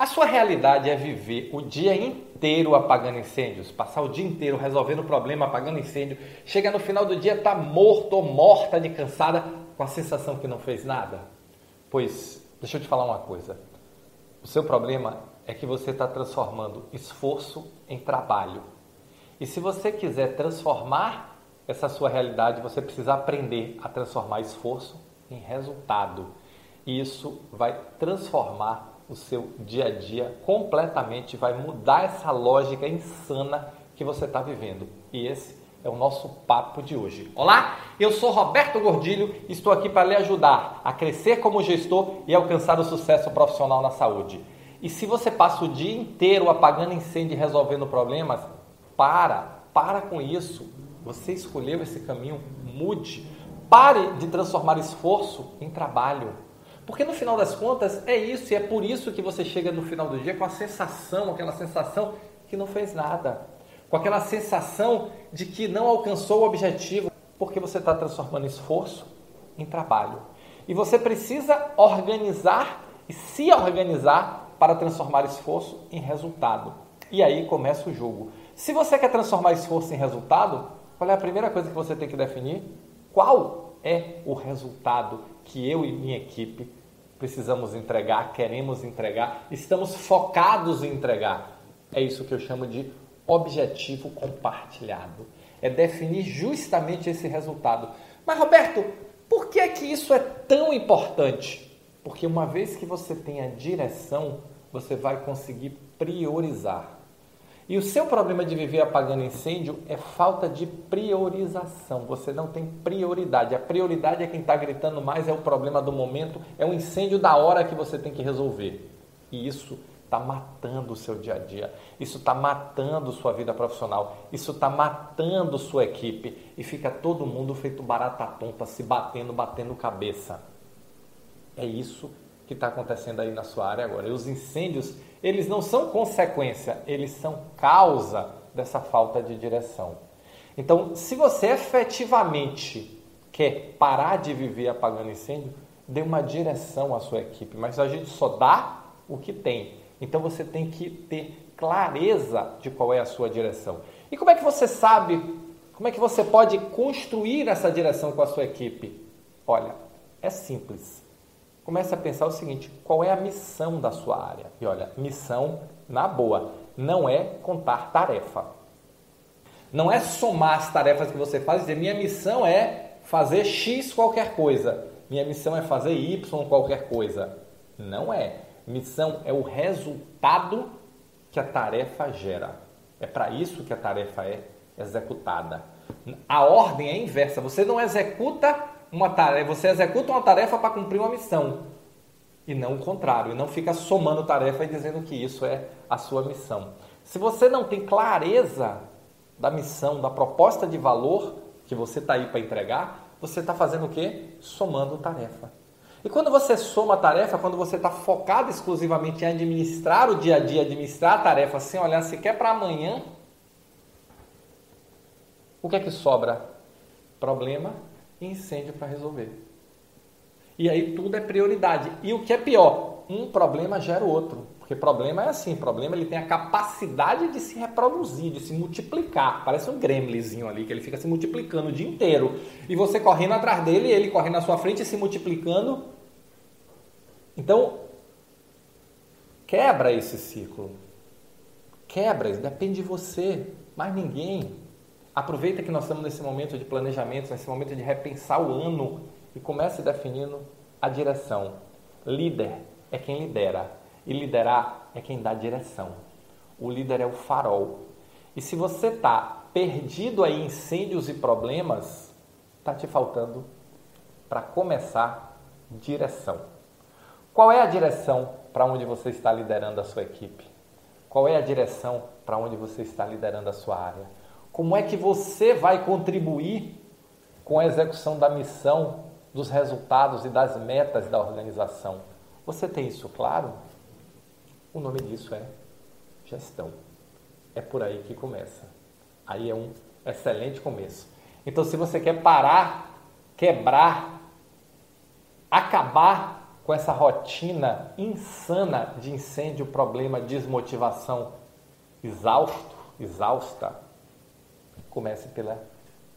A sua realidade é viver o dia inteiro apagando incêndios, passar o dia inteiro resolvendo problema, apagando incêndio, chega no final do dia tá morto ou morta de cansada com a sensação que não fez nada? Pois, deixa eu te falar uma coisa. O seu problema é que você está transformando esforço em trabalho. E se você quiser transformar essa sua realidade, você precisa aprender a transformar esforço em resultado. E isso vai transformar o seu dia a dia completamente, vai mudar essa lógica insana que você está vivendo. E esse é o nosso papo de hoje. Olá, eu sou Roberto Gordilho e estou aqui para lhe ajudar a crescer como gestor e alcançar o sucesso profissional na saúde. E se você passa o dia inteiro apagando incêndio e resolvendo problemas, para, para com isso. Você escolheu esse caminho, mude. Pare de transformar esforço em trabalho. Porque no final das contas é isso, e é por isso que você chega no final do dia com a sensação, aquela sensação que não fez nada, com aquela sensação de que não alcançou o objetivo, porque você está transformando esforço em trabalho. E você precisa organizar e se organizar para transformar esforço em resultado. E aí começa o jogo. Se você quer transformar esforço em resultado, qual é a primeira coisa que você tem que definir? Qual é o resultado que eu e minha equipe precisamos entregar, queremos entregar, estamos focados em entregar. É isso que eu chamo de objetivo compartilhado. É definir justamente esse resultado. Mas Roberto, por que é que isso é tão importante? Porque uma vez que você tem a direção, você vai conseguir priorizar. E o seu problema de viver apagando incêndio é falta de priorização. Você não tem prioridade. A prioridade é quem está gritando mais, é o problema do momento, é o incêndio da hora que você tem que resolver. E isso está matando o seu dia a dia. Isso está matando sua vida profissional. Isso está matando sua equipe. E fica todo mundo feito barata tonta, se batendo, batendo cabeça. É isso que está acontecendo aí na sua área agora. E os incêndios eles não são consequência, eles são causa dessa falta de direção. Então, se você efetivamente quer parar de viver apagando incêndio, dê uma direção à sua equipe, mas a gente só dá o que tem. Então você tem que ter clareza de qual é a sua direção. E como é que você sabe, como é que você pode construir essa direção com a sua equipe? Olha, é simples comece a pensar o seguinte: qual é a missão da sua área? E olha, missão, na boa, não é contar tarefa. Não é somar as tarefas que você faz e dizer minha missão é fazer X qualquer coisa, minha missão é fazer Y qualquer coisa. Não é. Missão é o resultado que a tarefa gera. É para isso que a tarefa é executada. A ordem é inversa. Você não executa uma tarefa, você executa uma tarefa para cumprir uma missão e não o contrário, e não fica somando tarefa e dizendo que isso é a sua missão. Se você não tem clareza da missão, da proposta de valor que você está aí para entregar, você está fazendo o quê? Somando tarefa. E quando você soma tarefa, quando você está focado exclusivamente em administrar o dia a dia, administrar a tarefa sem olhar sequer para amanhã, o que é que sobra? Problema incêndio para resolver. E aí tudo é prioridade. E o que é pior, um problema gera outro. Porque problema é assim, problema ele tem a capacidade de se reproduzir, de se multiplicar. Parece um gremlinzinho ali, que ele fica se multiplicando o dia inteiro. E você correndo atrás dele, ele correndo na sua frente e se multiplicando. Então, quebra esse ciclo. Quebra, depende de você, mais ninguém. Aproveita que nós estamos nesse momento de planejamento, nesse momento de repensar o ano e comece definindo a direção. Líder é quem lidera e liderar é quem dá direção. O líder é o farol. E se você está perdido aí em incêndios e problemas, está te faltando para começar direção. Qual é a direção para onde você está liderando a sua equipe? Qual é a direção para onde você está liderando a sua área? Como é que você vai contribuir com a execução da missão, dos resultados e das metas da organização? Você tem isso claro? O nome disso é gestão. É por aí que começa. Aí é um excelente começo. Então, se você quer parar, quebrar, acabar com essa rotina insana de incêndio, problema, desmotivação, exausto, exausta, comece pela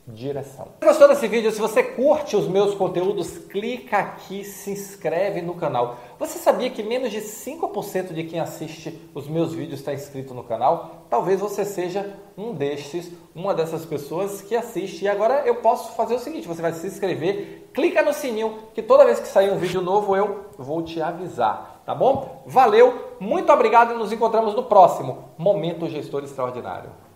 direção. Se gostou desse vídeo, se você curte os meus conteúdos, clica aqui, se inscreve no canal. Você sabia que menos de 5% de quem assiste os meus vídeos está inscrito no canal? Talvez você seja um destes, uma dessas pessoas que assiste. E agora eu posso fazer o seguinte, você vai se inscrever, clica no sininho, que toda vez que sair um vídeo novo eu vou te avisar, tá bom? Valeu, muito obrigado e nos encontramos no próximo Momento Gestor Extraordinário.